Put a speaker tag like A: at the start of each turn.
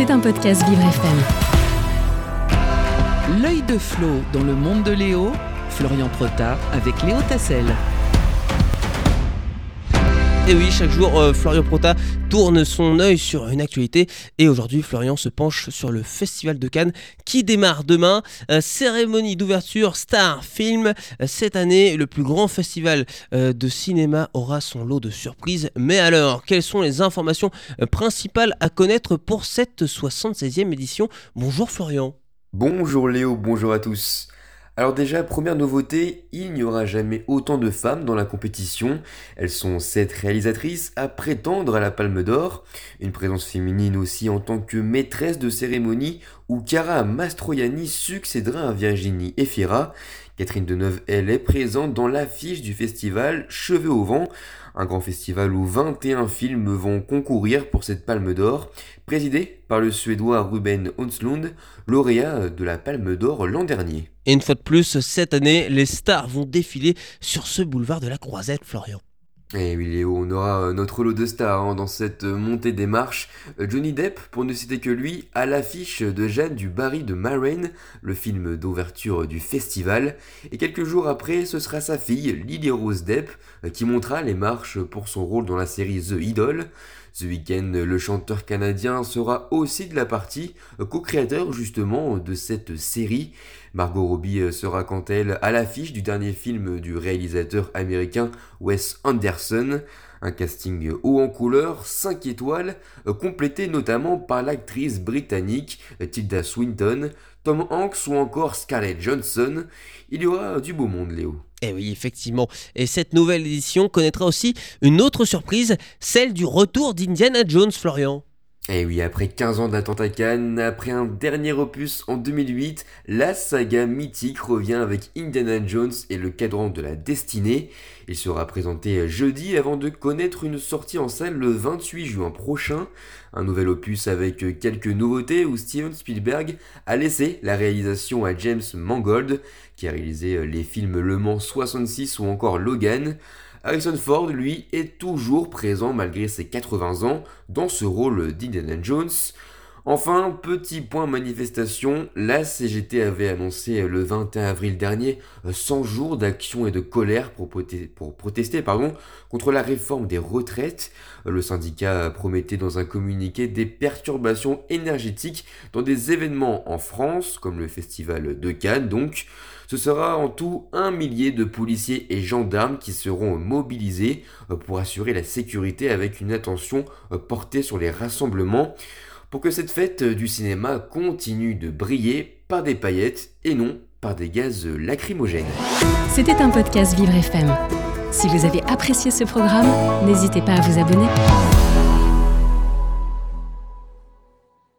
A: C'est un podcast Vivre FM.
B: L'œil de Flo dans le monde de Léo, Florian Prota avec Léo Tassel.
C: Et oui, chaque jour, euh, Florian Prota tourne son œil sur une actualité. Et aujourd'hui, Florian se penche sur le Festival de Cannes qui démarre demain. Euh, cérémonie d'ouverture Star Film. Euh, cette année, le plus grand festival de cinéma aura son lot de surprises. Mais alors, quelles sont les informations principales à connaître pour cette 76e édition? Bonjour Florian.
D: Bonjour Léo, bonjour à tous. Alors déjà, première nouveauté, il n'y aura jamais autant de femmes dans la compétition. Elles sont sept réalisatrices à prétendre à la Palme d'Or. Une présence féminine aussi en tant que maîtresse de cérémonie où Cara Mastroianni succédera à Virginie Efira. Catherine Deneuve, elle est présente dans l'affiche du festival Cheveux au vent, un grand festival où 21 films vont concourir pour cette Palme d'Or, présidé par le Suédois Ruben Onslund, lauréat de la Palme d'Or l'an dernier.
C: Et une fois de plus, cette année, les stars vont défiler sur ce boulevard de la Croisette, Florian.
D: Et eh oui Léo, on aura euh, notre lot de stars hein, dans cette euh, montée des marches. Euh, Johnny Depp, pour ne citer que lui, à l'affiche de Jeanne du Barry de Marraine, le film d'ouverture du festival. Et quelques jours après, ce sera sa fille, Lily Rose Depp, qui montera les marches pour son rôle dans la série The Idol. Ce week-end, le chanteur canadien sera aussi de la partie, co-créateur justement de cette série. Margot Robbie euh, sera quant à elle à l'affiche du dernier film du réalisateur américain Wes Anderson. Un casting haut en couleur, 5 étoiles, euh, complété notamment par l'actrice britannique euh, Tilda Swinton, Tom Hanks ou encore Scarlett Johansson. Il y aura du beau monde, Léo.
C: Eh oui, effectivement. Et cette nouvelle édition connaîtra aussi une autre surprise, celle du retour d'Indiana Jones, Florian.
D: Et eh oui, après 15 ans d'attente à Cannes, après un dernier opus en 2008, la saga mythique revient avec Indiana Jones et le cadran de la destinée. Il sera présenté jeudi avant de connaître une sortie en salle le 28 juin prochain. Un nouvel opus avec quelques nouveautés où Steven Spielberg a laissé la réalisation à James Mangold, qui a réalisé les films Le Mans 66 ou encore Logan. Harrison Ford, lui, est toujours présent malgré ses 80 ans dans ce rôle d'Indiana Jones. Enfin, petit point manifestation, la CGT avait annoncé le 21 avril dernier 100 jours d'action et de colère pour, protester pardon, contre la réforme des retraites. Le syndicat promettait dans un communiqué des perturbations énergétiques dans des événements en France, comme le festival de Cannes donc. Ce sera en tout un millier de policiers et gendarmes qui seront mobilisés pour assurer la sécurité avec une attention portée sur les rassemblements pour que cette fête du cinéma continue de briller par des paillettes et non par des gaz lacrymogènes.
A: C'était un podcast Vivre FM. Si vous avez apprécié ce programme, n'hésitez pas à vous abonner.